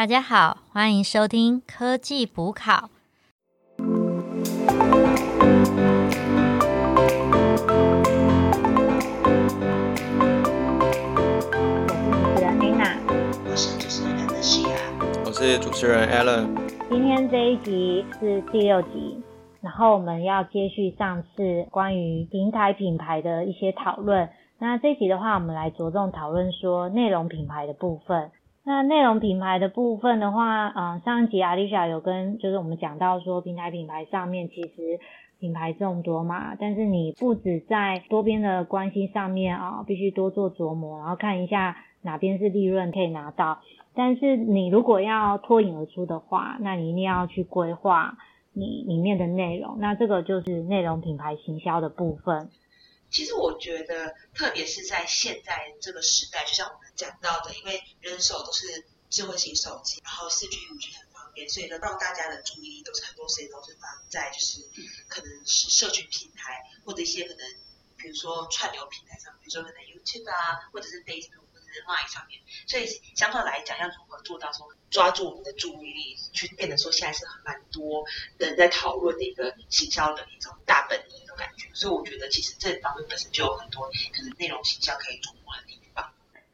大家好，欢迎收听科技补考。我是主持人 Anna，我是主持人的西亚，我是主持人 Alan。今天这一集是第六集，然后我们要接续上次关于平台品牌的一些讨论。那这一集的话，我们来着重讨论说内容品牌的部分。那内容品牌的部分的话，嗯，上一集阿丽莎有跟就是我们讲到说，平台品牌上面其实品牌众多嘛，但是你不止在多边的关系上面啊，必须多做琢磨，然后看一下哪边是利润可以拿到。但是你如果要脱颖而出的话，那你一定要去规划你里面的内容。那这个就是内容品牌行销的部分。其实我觉得，特别是在现在这个时代，就像我们讲到的，因为人手都是智慧型手机，然后四 G、五 G 很方便，所以呢，让大家的注意力都是很多时间都是放在就是可能是社群平台或者一些可能比如说串流平台上，比如说可能 YouTube 啊，或者是 Facebook 或者是 Line 上面。所以相对来讲，要如何做到说抓住我们的注意力，去变得说现在是很蛮多人在讨论的一个行销的一种大本营。感觉，所以我觉得其实这方面本身就有很多可能内容形象可以琢磨的地方。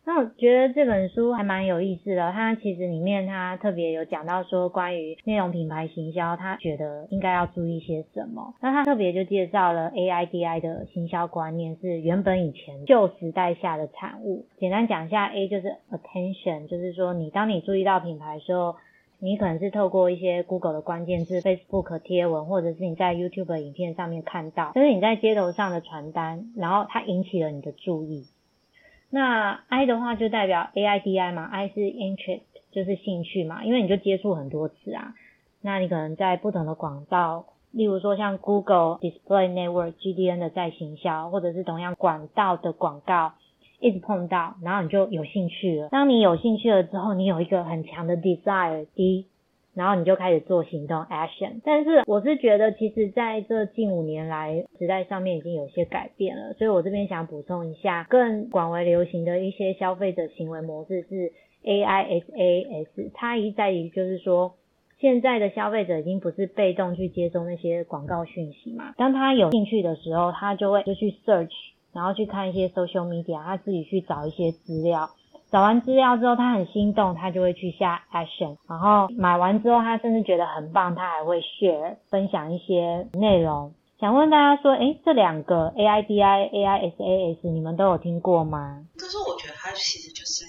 那我觉得这本书还蛮有意思的，它其实里面它特别有讲到说关于内容品牌行销，他觉得应该要注意些什么。那他特别就介绍了 AIDI 的行销观念是原本以前旧时代下的产物。简单讲一下，A 就是 attention，就是说你当你注意到品牌的时候。你可能是透过一些 Google 的关键字、Facebook 贴文，或者是你在 YouTube 影片上面看到，就是你在街头上的传单，然后它引起了你的注意。那 I 的话就代表 A I D I 嘛，I 是 interest，就是兴趣嘛，因为你就接触很多次啊。那你可能在不同的广告，例如说像 Google Display Network GDN 的在行销，或者是同样管道的广告。一直碰到，然后你就有兴趣了。当你有兴趣了之后，你有一个很强的 desire，第然后你就开始做行动 action。但是我是觉得，其实在这近五年来，时代上面已经有些改变了。所以我这边想补充一下，更广为流行的一些消费者行为模式是 AISAS。它一在于就是说，现在的消费者已经不是被动去接收那些广告讯息嘛。当他有兴趣的时候，他就会就去 search。然后去看一些 social media，他自己去找一些资料，找完资料之后，他很心动，他就会去下 action。然后买完之后，他甚至觉得很棒，他还会 share 分享一些内容。想问大家说，哎，这两个 AIDI、AISAS，你们都有听过吗？但是我觉得他其实就是。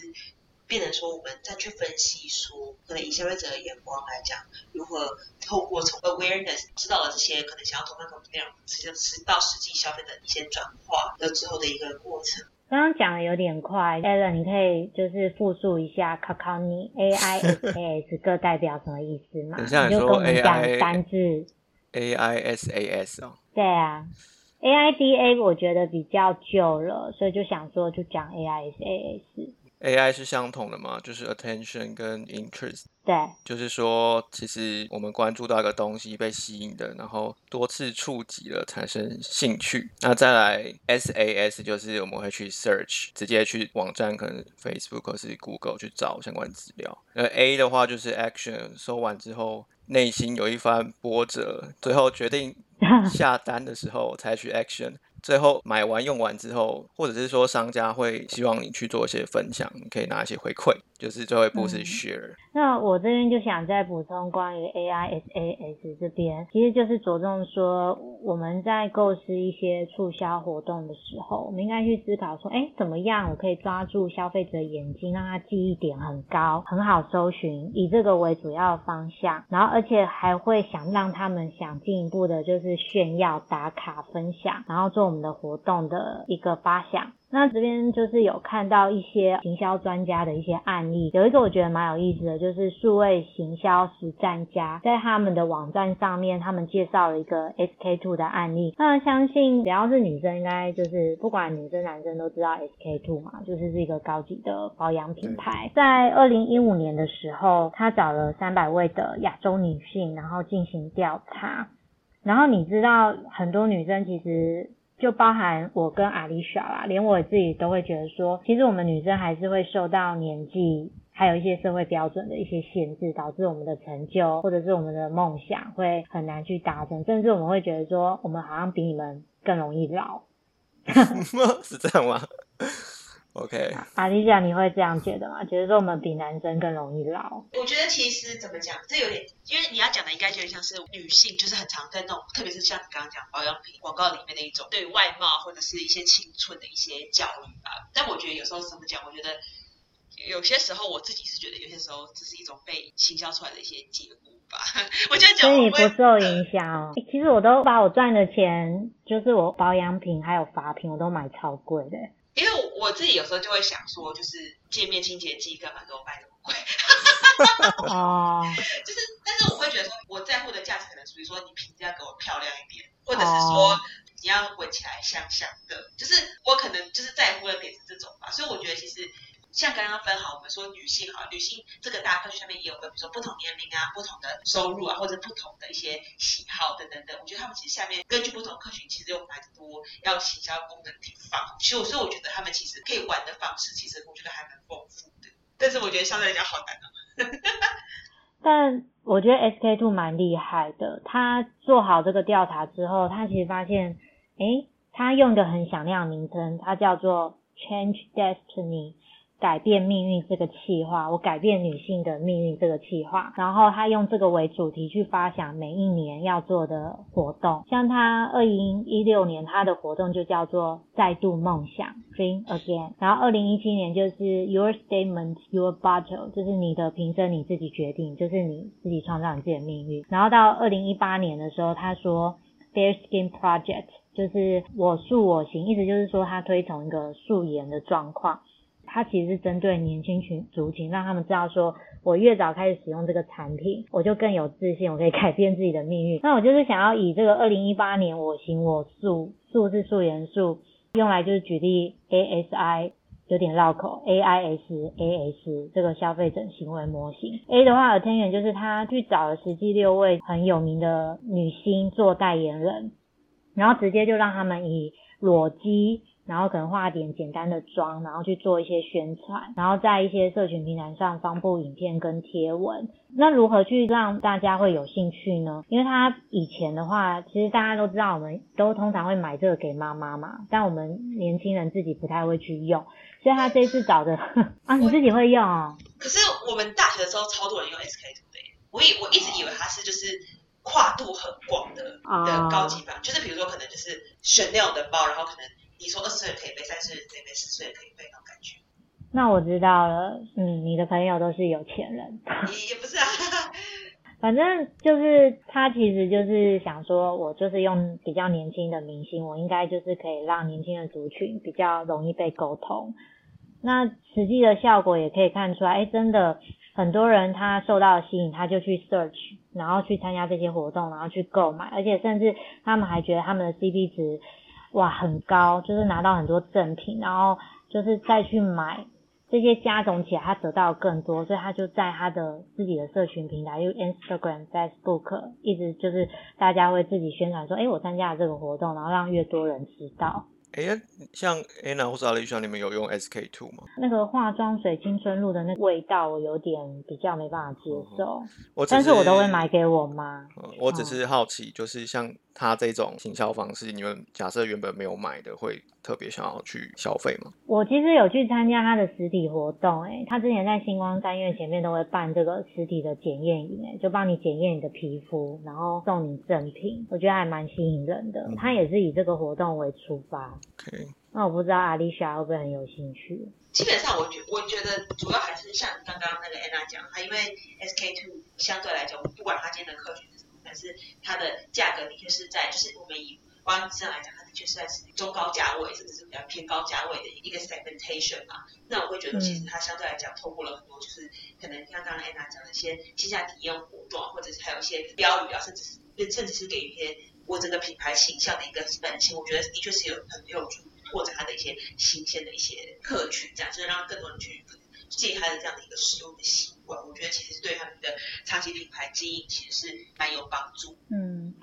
变成说，我们再去分析说，可能以消费者的眼光来讲，如何透过从 awareness 知道了这些可能想要投放什么内容，直接吃到实际消费的一些转化的之后的一个过程。刚刚讲的有点快，Alan，你可以就是复述一下，考考你 A I S A S 各代表什么意思吗？你就跟我们讲单字 A I S A S 哦。对啊，A I D A 我觉得比较旧了，所以就想说就讲 A I S A S。AI 是相同的嘛？就是 attention 跟 interest。对，就是说，其实我们关注到一个东西被吸引的，然后多次触及了，产生兴趣。那再来 SAS 就是我们会去 search，直接去网站，可能 Facebook 或是 Google 去找相关资料。那 A 的话就是 action，收完之后内心有一番波折，最后决定 下单的时候采取 action。最后买完用完之后，或者是说商家会希望你去做一些分享，你可以拿一些回馈，就是最后一步是 share。那我这边就想再补充关于 AISAS 这边，其实就是着重说我们在构思一些促销活动的时候，我们应该去思考说，哎，怎么样我可以抓住消费者眼睛，让他记忆点很高，很好搜寻，以这个为主要方向，然后而且还会想让他们想进一步的，就是炫耀、打卡、分享，然后做。我们的活动的一个发想，那这边就是有看到一些行销专家的一些案例，有一个我觉得蛮有意思的，就是数位行销实战家在他们的网站上面，他们介绍了一个 SK two 的案例。那相信只要是女生，应该就是不管女生男生都知道 SK two 嘛，就是是一个高级的保养品牌。在二零一五年的时候，他找了三百位的亚洲女性，然后进行调查，然后你知道很多女生其实。就包含我跟阿丽莎啦，连我自己都会觉得说，其实我们女生还是会受到年纪。还有一些社会标准的一些限制，导致我们的成就或者是我们的梦想会很难去达成，甚至我们会觉得说，我们好像比你们更容易老。是这样吗？OK，阿丽莎，你会这样觉得吗？觉得说我们比男生更容易老？我觉得其实怎么讲，这有点，因为你要讲的应该有点像是女性，就是很常在那种，特别是像你刚刚讲保养品广告里面的一种，对外貌或者是一些青春的一些教育吧。但我觉得有时候怎么讲，我觉得有些时候我自己是觉得，有些时候这是一种被行销出来的一些结果吧。我觉得讲所以你不受影响哦。欸其实我都把我赚的钱，就是我保养品还有发品，我都买超贵的。因为我我自己有时候就会想说，就是界面清洁剂干嘛给我卖那么贵？哦，就是，但是我会觉得说，我在乎的价值可能属于说，你瓶子要给我漂亮一点，或者是说哦你要闻起来香香的，就是我可能就是在乎的点是这种吧。所以我觉得其实像刚刚分好，我们说女性哈，女性这个大家去下面也有分，比如说不同年龄啊、不同的收入啊，或者不同的一些喜好等等等。我觉得他们其实下面根据不同客群，其实有蛮多要行销功能的地方。所以，所以我觉得他们其实可以玩的方式，其实我觉得还蛮丰富的。但是我觉得相对来讲好难哦。但我觉得 SK two 蛮厉害的，他做好这个调查之后，他其实发现，诶，他用一个很响亮的名称，它叫做 Change Destiny。改变命运这个企划，我改变女性的命运这个企划，然后他用这个为主题去发想每一年要做的活动，像他二零一六年他的活动就叫做再度梦想 Dream Again，然后二零一七年就是 Your Statement Your Bottle，就是你的平生你自己决定，就是你自己创造你自己的命运，然后到二零一八年的时候，他说 Fair Skin Project，就是我素我行，意思就是说他推崇一个素颜的状况。它其实是针对年轻群族群，让他们知道说，我越早开始使用这个产品，我就更有自信，我可以改变自己的命运。那我就是想要以这个二零一八年我行我素，素是素颜素，用来就是举例 ASI 有点绕口，AIS AS 这个消费者行为模型。A 的话尔天元就是他去找了实际六位很有名的女星做代言人，然后直接就让他们以裸肌。然后可能化点简单的妆，然后去做一些宣传，然后在一些社群平台上发布影片跟贴文。那如何去让大家会有兴趣呢？因为他以前的话，其实大家都知道，我们都通常会买这个给妈妈嘛，但我们年轻人自己不太会去用，所以他这次找的 啊，你自己会用哦。可是我们大学的时候超多人用 SK two 的耶，我以我一直以为它是就是跨度很广的的高级版，就是比如说可能就是选那种的包，然后可能你说二十岁可以背，三十岁可以背，四十岁可以背那种感觉。那我知道了，嗯，你的朋友都是有钱人。也也不是啊，反正就是他其实就是想说，我就是用比较年轻的明星，我应该就是可以让年轻的族群比较容易被沟通。那实际的效果也可以看出来，哎，真的很多人他受到吸引，他就去 search，然后去参加这些活动，然后去购买，而且甚至他们还觉得他们的 CP 值哇很高，就是拿到很多赠品，然后就是再去买。这些加总起来，他得到更多，所以他就在他的自己的社群平台，就 Instagram、Facebook，一直就是大家会自己宣传说，哎，我参加了这个活动，然后让越多人知道。哎，像 Anna 或是阿丽莎，你们有用 SK two 吗？那个化妆水青春露的那个味道，我有点比较没办法接受，但是我都会买给我妈。嗯我只是好奇，就是像他这种行销方式，你们假设原本没有买的，会特别想要去消费吗？我其实有去参加他的实体活动、欸，他之前在星光三院前面都会办这个实体的检验营，哎，就帮你检验你的皮肤，然后送你赠品，我觉得还蛮吸引人的。他也是以这个活动为出发，OK，那我不知道阿丽莎会不会很有兴趣？基本上我觉我觉得主要还是像刚刚那个 Anna 讲，她因为 SK two 相对来讲，不管它今天的客群是什么，但是它的价格的确是在，就是我们以光上来讲，它的确是在中高价位，甚至是比较偏高价位的一个 segmentation 嘛。那我会觉得，其实它相对来讲，透过了很多，就是可能像刚刚 Anna 讲的一些线下体验活动，或者是还有一些标语啊，甚至是甚至是给一些我整个品牌形象的一个本性，我觉得的确是有很有助拓展它的一些新鲜的一些客群，这样就是让更多人去借他的这样的一个使用的习惯，我觉得其实对他们的长期品牌经营其实是蛮有帮助。嗯，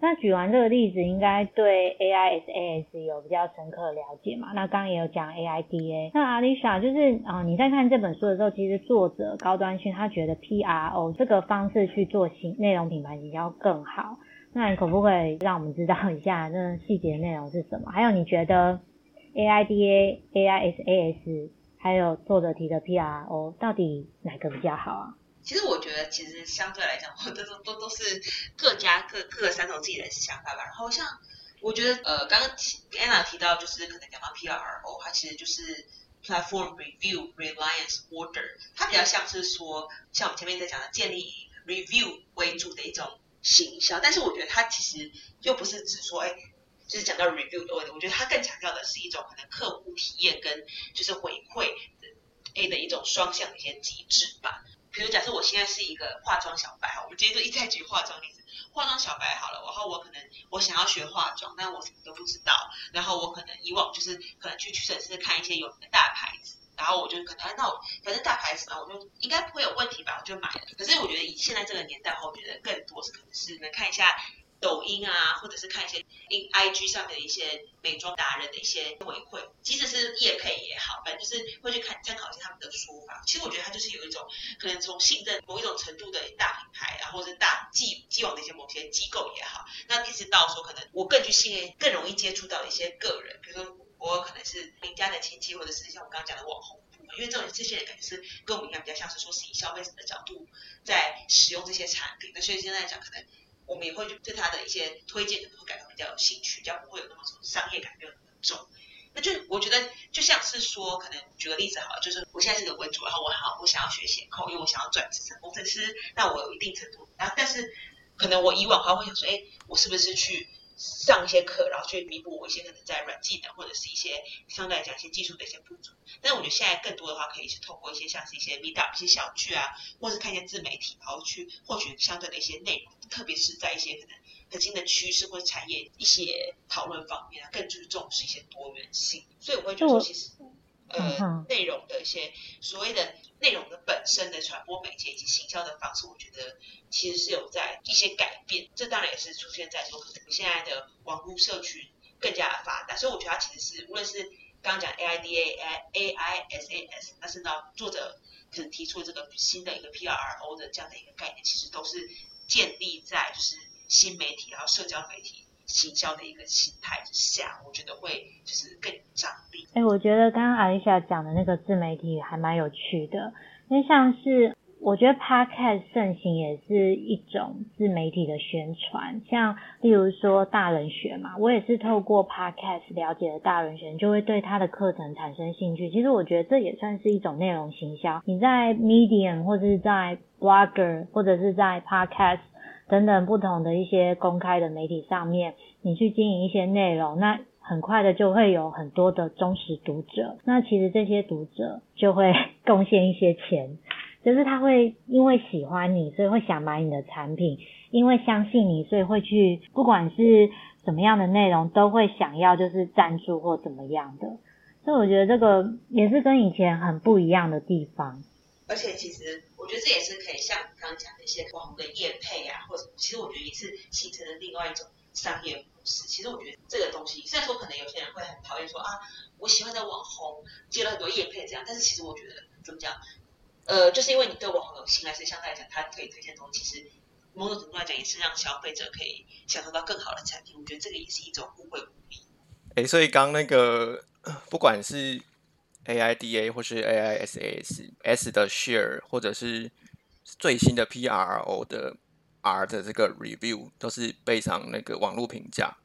那举完这个例子，应该对 AISAS 有比较深刻的了解嘛？那刚刚也有讲 AIDA，那阿丽莎就是啊，你在看这本书的时候，其实作者高端勋他觉得 PRO 这个方式去做新内容品牌营销更好。那你可不可以让我们知道一下那细节内容是什么？还有你觉得 AIDA、AISAS 还有作者提的 PRO 到底哪个比较好啊？其实我觉得，其实相对来讲，我都都都都是各家各各个三种自己的想法吧。然后像我觉得，呃，刚刚 Anna 提到，就是可能讲到 PRO，它其实就是 Platform Review Reliance Order，它比较像是说，像我们前面在讲的，建立以 Review 为主的一种形象。但是我觉得它其实又不是只说，哎，就是讲到 Review 的问题。我觉得它更强调的是一种可能客户体验跟就是回馈的 A 的一种双向的一些机制吧。比如假设我现在是一个化妆小白哈，我们今天就一再举化妆例子，化妆小白好了，然后我可能我想要学化妆，但我什么都不知道，然后我可能以往就是可能去屈臣氏看一些有名的大牌子，然后我就可能那我反正大牌子嘛，我就应该不会有问题吧，我就买了。可是我觉得以现在这个年代，我觉得更多是可能是能看一下。抖音啊，或者是看一些 in IG 上面的一些美妆达人的一些回馈，即使是叶配也好，反正就是会去看参考一下他们的说法。其实我觉得它就是有一种可能从信任某一种程度的大品牌啊，或者是大既既往的一些某些机构也好，那一直到说可能我更去信任、更容易接触到一些个人，比如说我可能是邻家的亲戚，或者是像我刚刚讲的网红因为这种这些人感觉是跟我们一样，比较像是说是以消费者的角度在使用这些产品，那所以现在讲可能。我们也会对他的一些推荐可能会感到比较有兴趣，比较不会有那么商业感没有那么重。那就我觉得就像是说，可能举个例子好了，就是我现在是个文主，然后我好我想要学写扣，因为我想要转职成工程师，那我有一定程度，然后但是可能我以往还会想说，哎，我是不是去上一些课，然后去弥补我一些可能在软技能或者是一些相对来讲一些技术的一些不足。但是我觉得现在更多的话，可以是透过一些像是一些 Meetup 一些小剧啊，或是看一些自媒体，然后去获取相对的一些内容。特别是在一些可能核心的趋势或者产业一些讨论方面啊，更注重是一些多元性。所以我会觉得说，其实呃，内容的一些所谓的内容的本身的传播媒介以及行销的方式，我觉得其实是有在一些改变。这当然也是出现在说可能现在的网络社群更加的发达。所以我觉得它其实是无论是刚刚讲 A I D A A I S A S，但是呢，作者可能提出这个新的一个 P R O 的这样的一个概念，其实都是。建立在就是新媒体然后社交媒体行销的一个心态之下，我觉得会就是更有张力。哎，我觉得刚刚阿丽莎讲的那个自媒体还蛮有趣的，因为像是我觉得 podcast 盛行也是一种自媒体的宣传，像例如说大人学嘛，我也是透过 podcast 了解了大人学，就会对他的课程产生兴趣。其实我觉得这也算是一种内容行销。你在 Medium 或者是在 Blogger 或者是在 Podcast 等等不同的一些公开的媒体上面，你去经营一些内容，那很快的就会有很多的忠实读者。那其实这些读者就会贡献一些钱，就是他会因为喜欢你，所以会想买你的产品；因为相信你，所以会去不管是什么样的内容，都会想要就是赞助或怎么样的。所以我觉得这个也是跟以前很不一样的地方。而且其实，我觉得这也是可以像刚刚讲的一些网红的业配啊，或者其实我觉得也是形成了另外一种商业模式。其实我觉得这个东西，虽然说可能有些人会很讨厌说啊，我喜欢的网红接了很多业配这样，但是其实我觉得怎么讲，呃，就是因为你对网红有信赖，所以相对来讲，他可以推荐东西，其实某种程度来讲也是让消费者可以享受到更好的产品。我觉得这个也是一种互惠互利。哎，所以刚那个不管是。AIDA 或是 AISAS，S 的 share 或者是最新的 PRO 的 R 的这个 review 都是背上那个网络评价，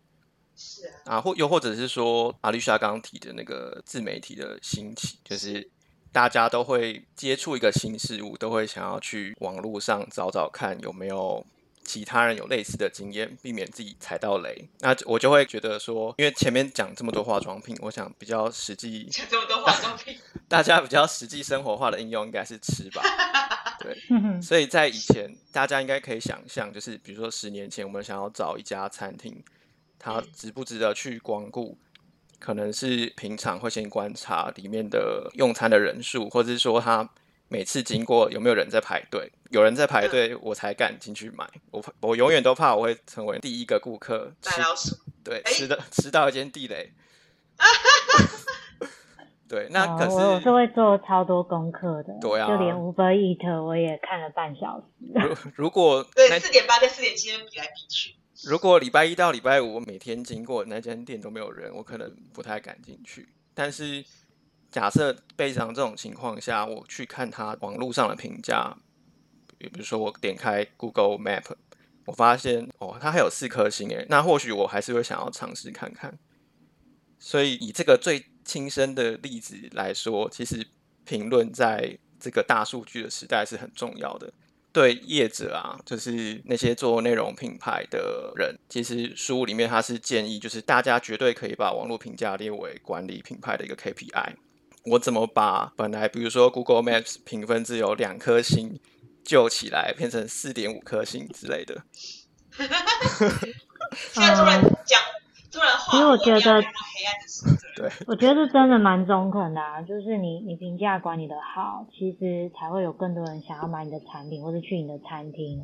是啊，啊或又或者是说阿丽莎刚刚提的那个自媒体的兴起，就是大家都会接触一个新事物，都会想要去网络上找找看有没有。其他人有类似的经验，避免自己踩到雷。那我就会觉得说，因为前面讲这么多化妆品，我想比较实际，讲这么多化妆品，大家比较实际生活化的应用应该是吃吧？对，所以在以前，大家应该可以想象，就是比如说十年前，我们想要找一家餐厅，它值不值得去光顾，可能是平常会先观察里面的用餐的人数，或者是说它每次经过有没有人在排队，有人在排队，我才敢进去买。我我永远都怕我会成为第一个顾客，吃老鼠。对，哎吃的吃到一间地雷。对，那可哦、我我是是会做超多功课的，对啊就连 Uber Eat 我也看了半小时。如如果对，四点八跟四点七比来比去。如果礼拜一到礼拜五我每天经过那间店都没有人，我可能不太敢进去。但是假设备上这种情况下，我去看他网络上的评价，比如说我点开 Google Map，我发现哦，它还有四颗星诶，那或许我还是会想要尝试看看。所以以这个最亲身的例子来说，其实评论在这个大数据的时代是很重要的。对业者啊，就是那些做内容品牌的人，其实书里面他是建议，就是大家绝对可以把网络评价列为管理品牌的一个 KPI。我怎么把本来比如说 Google Maps 评分只有两颗星救起来，变成四点五颗星之类的？现在突然讲，突然话其实我觉得聊到黑暗的时。对，我觉得真的蛮中肯的啊，就是你你评价管理的好，其实才会有更多人想要买你的产品或者去你的餐厅，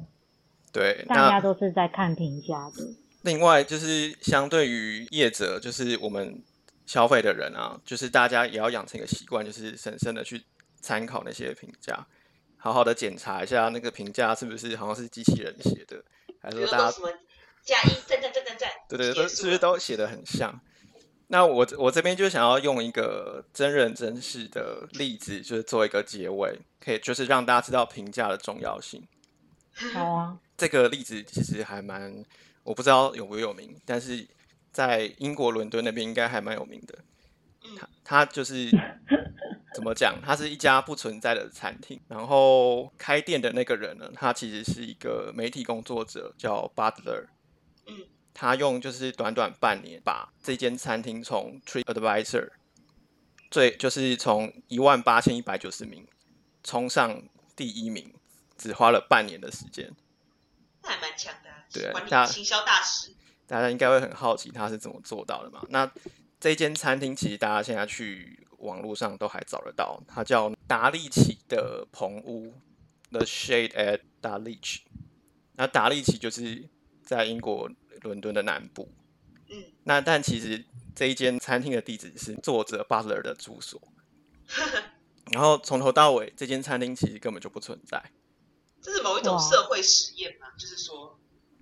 对，大家都是在看评价的。另外就是相对于业者，就是我们消费的人啊，就是大家也要养成一个习惯，就是审慎的去参考那些评价，好好的检查一下那个评价是不是好像是机器人写的，还是说大家说什么加一赞赞赞赞赞，对对，都是不是都写的很像？那我我这边就想要用一个真人真事的例子，就是做一个结尾，可以就是让大家知道评价的重要性。好啊，这个例子其实还蛮，我不知道有不有名，但是在英国伦敦那边应该还蛮有名的。嗯它它就是 怎么讲？他是一家不存在的餐厅，然后开店的那个人呢，他其实是一个媒体工作者，叫 Butler。嗯，他用就是短短半年，把这间餐厅从 Trip Advisor 最就是从一万八千一百九十名冲上第一名，只花了半年的时间。那还蛮强的对大理行销大师。大家应该会很好奇他是怎么做到的嘛？那这间餐厅其实大家现在去网络上都还找得到，它叫达利奇的棚屋，The Shade at Dulwich。那达利奇就是在英国伦敦的南部。嗯，那但其实这一间餐厅的地址是作者 Butler 的住所，然后从头到尾这间餐厅其实根本就不存在。这是某一种社会实验吗？就是说，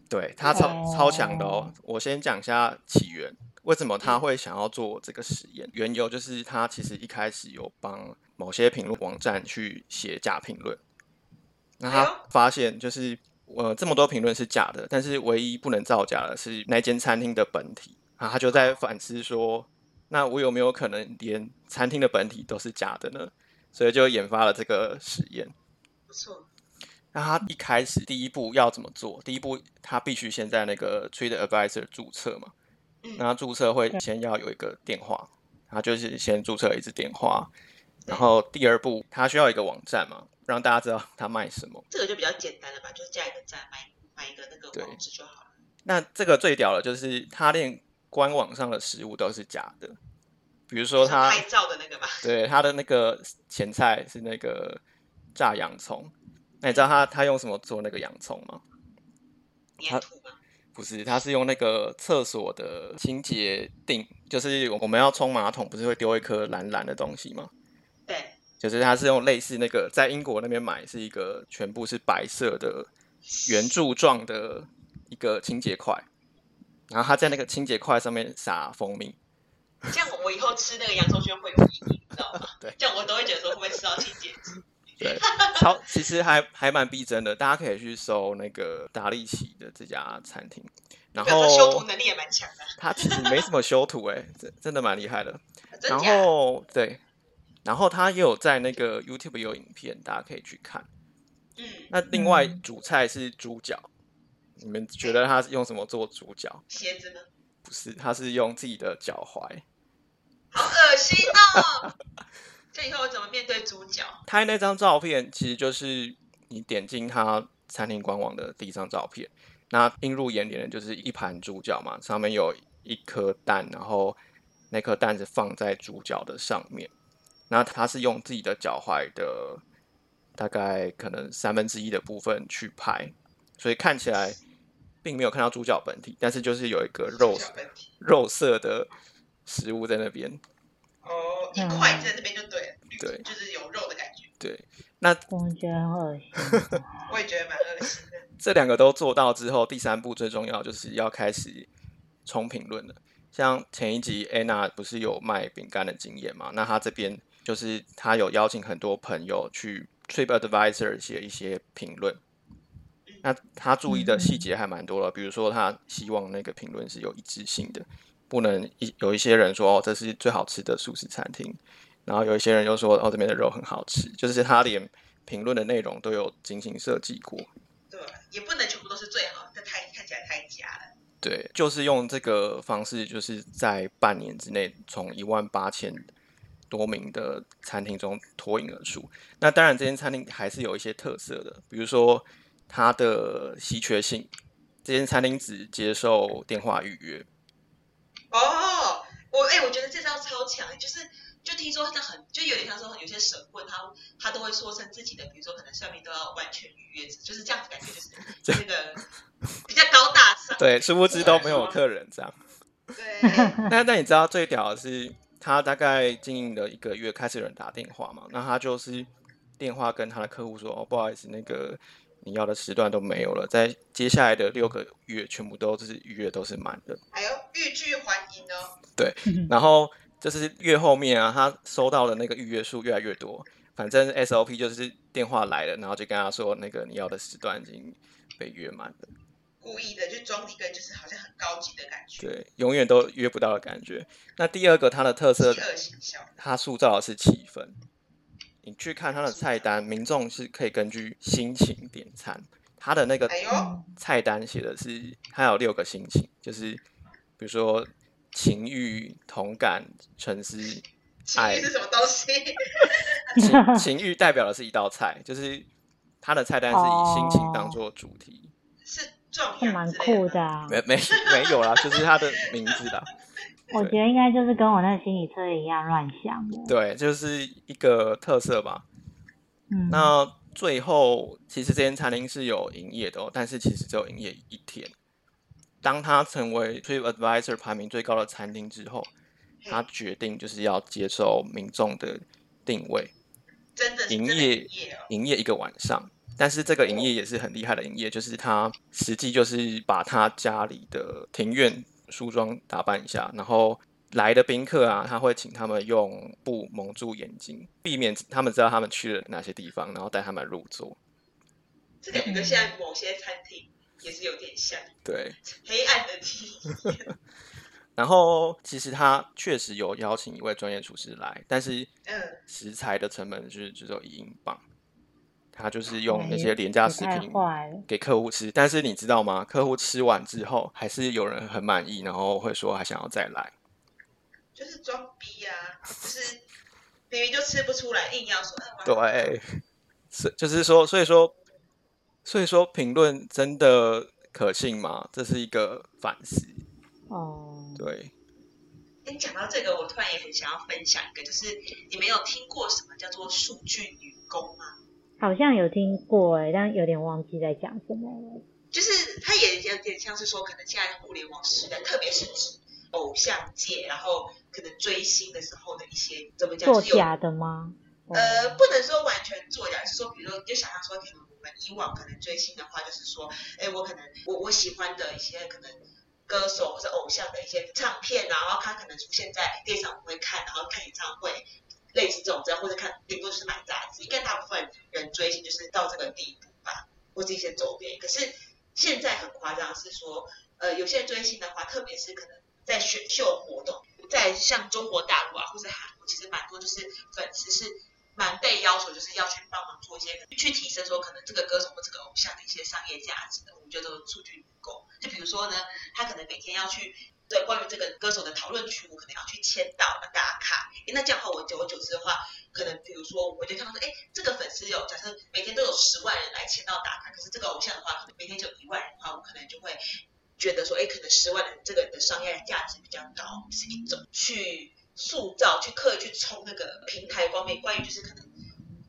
对他超哦超强的哦。我先讲一下起源，为什么他会想要做这个实验？缘由就是他其实一开始有帮某些评论网站去写假评论，那他发现就是呃这么多评论是假的，但是唯一不能造假的是那间餐厅的本体啊，他就在反思说，那我有没有可能连餐厅的本体都是假的呢？所以就研发了这个实验。不错，那他一开始第一步要怎么做？第一步他必须先在那个 Trade Advisor 注册嘛。嗯那他注册会先要有一个电话，他就是先注册一支电话，然后第二步他需要一个网站嘛，让大家知道他卖什么。这个就比较简单了吧？就是加一个站，买买一个那个对网址就好了。那这个最屌的就是他连官网上的食物都是假的，比如说他拍照的那个吧，对他的那个前菜是那个炸洋葱，那你知道他他用什么做那个洋葱吗？粘土嘛，不是，他是用那个厕所的清洁锭，就是我们要冲马桶，不是会丢一颗蓝蓝的东西吗？对，就是他是用类似那个，在英国那边买是一个全部是白色的圆柱状的一个清洁块，然后他在那个清洁块上面撒蜂蜜，这样我以后吃那个洋葱圈会有阴影，你知道吗？对，这样我都会觉得说会不会吃到清洁剂？对，超其实还还蛮逼真的，大家可以去搜那个达利奇的这家餐厅，然表示修图后能力也蛮强的，它其实没什么修图、欸，真真的蛮厉害的。然？后对，然后他也有在那个 YouTube 有影片，大家可以去看。嗯，那另外嗯主菜是猪脚，你们觉得他是用什么做猪脚？鞋子呢？不是，他是用自己的脚踝。好恶心哦！这以后我怎么面对主角？他那张照片其实就是你点进他餐厅官网的第一张照片，那映入眼帘的就是一盘猪脚嘛，上面有一颗蛋，然后那颗蛋是放在猪脚的上面。那他是用自己的脚踝的大概可能三分之一的部分去拍，所以看起来并没有看到主角本体，但是就是有一个肉肉色的食物在那边。哦，一块在那边就对了，对就是有肉的感觉，对，那我觉得很恶心。我也觉得蛮恶心的。这两个都做到之后，第三步最重要就是要开始冲评论了。像前一集 Anna 不是有卖饼干的经验嘛？那她这边就是她有邀请很多朋友去 Trip Advisor 写一些评论。那他注意的细节还蛮多了，比如说他希望那个评论是有一致性的，不能一有一些人说哦这是最好吃的素食餐厅，然后有一些人又说哦这边的肉很好吃，就是他连评论的内容都有精心设计过。对，也不能全部都是最好，这太看起来太假了。对，就是用这个方式，就是在半年之内从一万八千多名的餐厅中脱颖而出。那当然，这间餐厅还是有一些特色的，比如说它的稀缺性，这间餐厅只接受电话预约。哦，我哎、我觉得这招超强，就是就听说他很，就有点像说有些神棍，他他都会说成自己的，比如说可能算命都要完全预约制，就是这样子感觉，就是 那个比较高大上。对，殊不知都没有客人这样。对，那那你知道最屌的是，他大概经营了一个月，开始有人打电话嘛？那他就是电话跟他的客户说：“哦，不好意思，那个你要的时段都没有了，在接下来的六个月全部都是预约都是满的。还有欲拒还迎哦。”对然后就是越后面啊，他收到的那个预约数越来越多。反正 SOP 就是电话来了，然后就跟他说：“那个你要的时段已经被约满了。”故意的就装一个就是好像很高级的感觉，对，永远都约不到的感觉。那第二个，它的特色。它塑造的是气氛。你去看他的菜单，民众是可以根据心情点餐。他的那个菜单写的是，他有六个心情，就是比如说情欲、同感、沉思。情欲是什么东西？情情欲代表的是一道菜，就是他的菜单是以心情当做主题。是壮是蛮酷。的啊。没没没有啦，就是他的名字啦。我觉得应该就是跟我那个心理测验一样乱想的。对，就是一个特色吧。嗯，那最后，其实这间餐厅是有营业的哦，但是其实只有营业一天。当他成为 TripAdvisor 排名最高的餐厅之后，他决定就是要接受民众的定位，真的营业。营业一个晚上。但是这个营业也是很厉害的营业，就是他实际就是把他家里的庭院梳妆打扮一下，然后来的宾客啊，他会请他们用布蒙住眼睛，避免他们知道他们去了哪些地方，然后带他们入座。这感觉跟现在某些餐厅也是有点像对，黑暗的体验。然后其实他确实有邀请一位专业厨师来，但是嗯，食材的成本就是只有一英镑，他就是用那些廉价食品。给客户吃。但是你知道吗？客户吃完之后，还是有人很满意，然后会说还想要再来。就是装逼啊，就是明明就吃不出来，硬要说，对，是就是说，所以说，所以说评论真的可信吗？这是一个反思。哦，对，哎，讲到这个，我突然也很想要分享一个，就是你们有听过什么叫做数据女工吗？好像有听过哎，但有点忘记在讲什么了。就是它也有点像是说，可能现在互联网时代，特别是指偶像界，然后可能追星的时候的一些怎么讲，作假的吗？哦呃，不能说完全作假，是说，比如说，你就想象说，可能我们以往可能追星的话，就是说，哎，我可能我我喜欢的一些可能歌手或者偶像的一些唱片啊，然后他可能出现在电视上我会看，然后看演唱会，类似这种这样，或者看顶多是买杂志，应该大部分人追星就是到这个地步吧，或者一些周边。可是现在很夸张，是说，呃，有些人追星的话，特别是可能在选秀活动，在像中国大陆啊，或者韩国，其实蛮多就是粉丝是蛮被要求，就是要去帮忙做一些去提升说可能这个歌手或这个偶像的一些商业价值的，我们觉得数据不够。就比如说呢，他可能每天要去对关于这个歌手的讨论区，我可能要去签到打卡。那这样的话，我久而久之的话，可能比如说我就看到说，哎，这个粉丝有假设每天都有十万人来签到打卡，可是这个偶像的话，可能每天只有一万人的话，我可能就会觉得说，哎，可能十万人这个的商业价值比较高，是一种去塑造、去刻意去冲那个平台方面，关于就是可能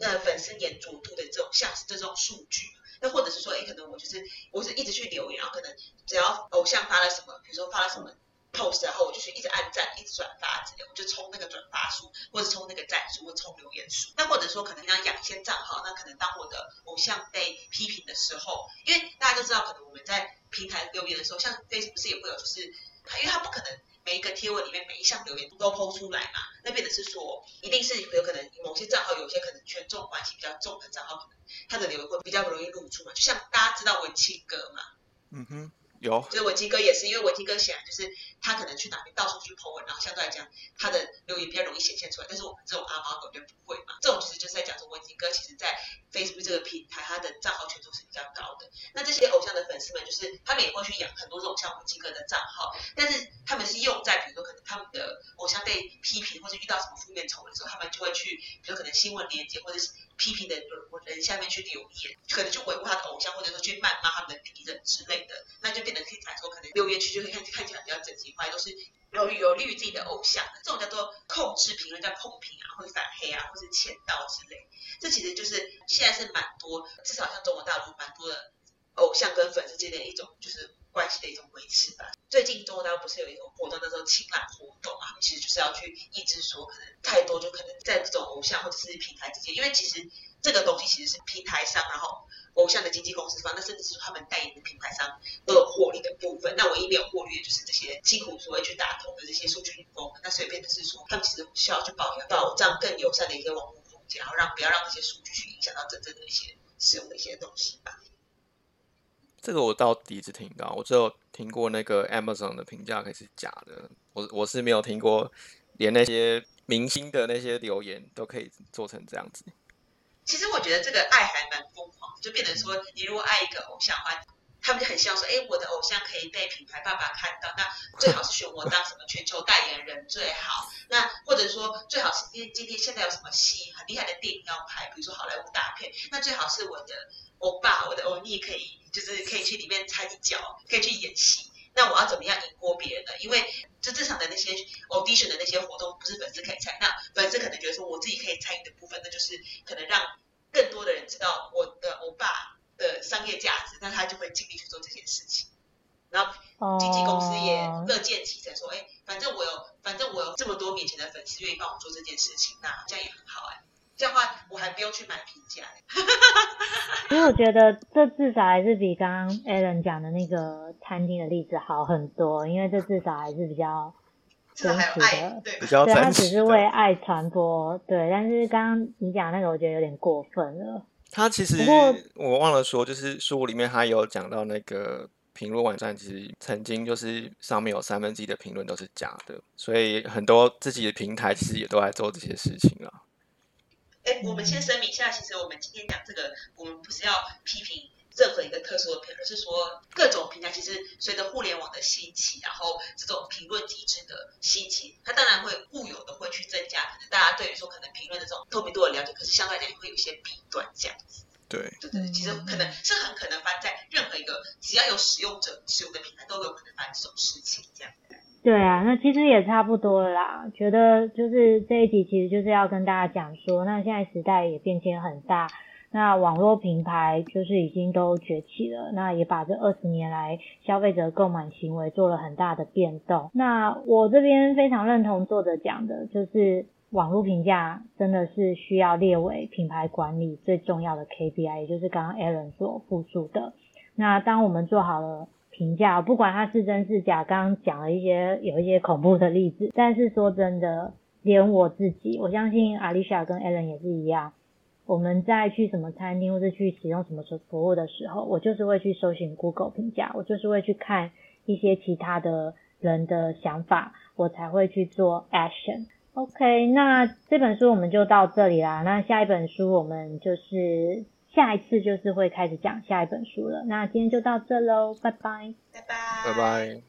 呃粉丝粘着度的这种像是这种数据。那或者是说，哎，可能我就是我是一直去留言，然后可能只要偶像发了什么，比如说发了什么 post，然后我就去一直按赞、一直转发之类，我就冲那个转发数，或者冲那个赞数，或冲留言数。那或者说，可能要养一些账号，那可能当我的偶像被批评的时候，因为大家都知道，可能我们在平台留言的时候，像 Facebook 不是也会有，就是因为它不可能。每一个贴文里面每一项留言都抛出来嘛，那变的是说，一定是有可能某些账号有些可能权重关系比较重的账号，可能他的留言会比较容易露出嘛。就像大家知道文青哥嘛，嗯哼。有，就是文青哥也是，因为文青哥显然就是他可能去哪边到处去 po 文，然后相对来讲他的留言比较容易显现出来，但是我们这种阿猫狗就不会嘛。这种其实就是在讲说文青哥其实在 Facebook 这个平台，他的账号权重是比较高的。那这些偶像的粉丝们，就是他们也会去养很多这种像文青哥的账号，但是他们是用在比如说可能他们的偶像被批评或者遇到什么负面丑闻的时候，他们就会去，比如可能新闻连接或者是。批评的人下面去留言，可能就维护他的偶像，或者说去谩骂他们的敌人之类的，那就变得可以来说，可能留言区就会看看起来比较整齐划一，都是有有利于自己的偶像。这种叫做控制评论，叫控评啊，或反黑啊，或是签到之类。这其实就是现在是蛮多，至少像中国大陆蛮多的偶像跟粉丝之间的一种就是关系的一种维持吧。最近中国大陆不是有一种活动叫做清朗活动啊，其实就是要去抑制说可能太多，就可能在这种偶像或者是平台之间，因为其实。这个东西其实是平台上，然后偶像的经纪公司方，那甚至是他们代言的品牌商都有获利的部分。那唯一没有获利的就是这些辛苦所谓去打通的这些数据工。那随便的是说，他们其实需要去保保障更友善的一些网络空间，然后让不要让这些数据去影响到真正的一些使用的一些东西吧。这个我到第一次听到，我只有听过那个 Amazon 的评价可是假的，我我是没有听过连那些明星的那些留言都可以做成这样子。其实我觉得这个爱还蛮疯狂，就变成说，你如果爱一个偶像的话，他们就很希望说，哎，我的偶像可以被品牌爸爸看到，那最好是选我当什么全球代言人最好。那或者说最好是今今天现在有什么戏很厉害的电影要拍，比如说好莱坞大片，那最好是我的欧巴、我的欧尼可以，就是可以去里面掺一脚，可以去演戏。那我要怎么样赢过别人呢？因为就正常的那些 audition 的那些活动，不是粉丝可以参，那粉丝可能觉得说我自己可以参与的部分，那就是可能让更多的人知道我的欧巴的商业价值，那他就会尽力去做这件事情。然后经纪公司也乐见其成，说，哎，反正我有，反正我有这么多面前的粉丝愿意帮我做这件事情，那这样也很好哎。这样话我还不用去买评价。因为我觉得这至少还是比刚刚 Alan 讲的那个餐厅的例子好很多，因为这至少还是比较真实的，比较对，他只是为爱传播，对。但是刚刚你讲那个，我觉得有点过分了。他其实我忘了说，就是书里面他有讲到那个评论网站，其实曾经就是上面有三分之一的评论都是假的，所以很多自己的平台其实也都在做这些事情啊。哎，我们先声明一下，其实我们今天讲这个，我们不是要批评任何一个特殊的平台，而是说各种平台其实随着互联网的兴起，然后这种评论机制的兴起，它当然会固有的会去增加，可能大家对于说可能评论的这种透明度的了解，可是相对来讲会有一些弊端这样子。对，对对，其实可能是很可能发生在任何一个只要有使用者使用的平台，都有可能发生这种事情这样。对啊，那其实也差不多啦。觉得就是这一集其实就是要跟大家讲说，那现在时代也变迁很大，那网络平台就是已经都崛起了，那也把这二十年来消费者购买行为做了很大的变动。那我这边非常认同作者讲的，就是网络评价真的是需要列为品牌管理最重要的 KPI，也就是刚刚 Alan 所复述的。那当我们做好了。评价不管它是真是假，刚刚讲了一些有一些恐怖的例子，但是说真的，连我自己，我相信阿丽莎跟 Allen 也是一样，我们在去什么餐厅或是去使用什么服务的时候，我就是会去搜寻 Google 评价，我就是会去看一些其他的人的想法，我才会去做 action。OK，那这本书我们就到这里啦，那下一本书我们就是。下一次就是会开始讲下一本书了，那今天就到这喽，拜拜，拜拜，拜拜。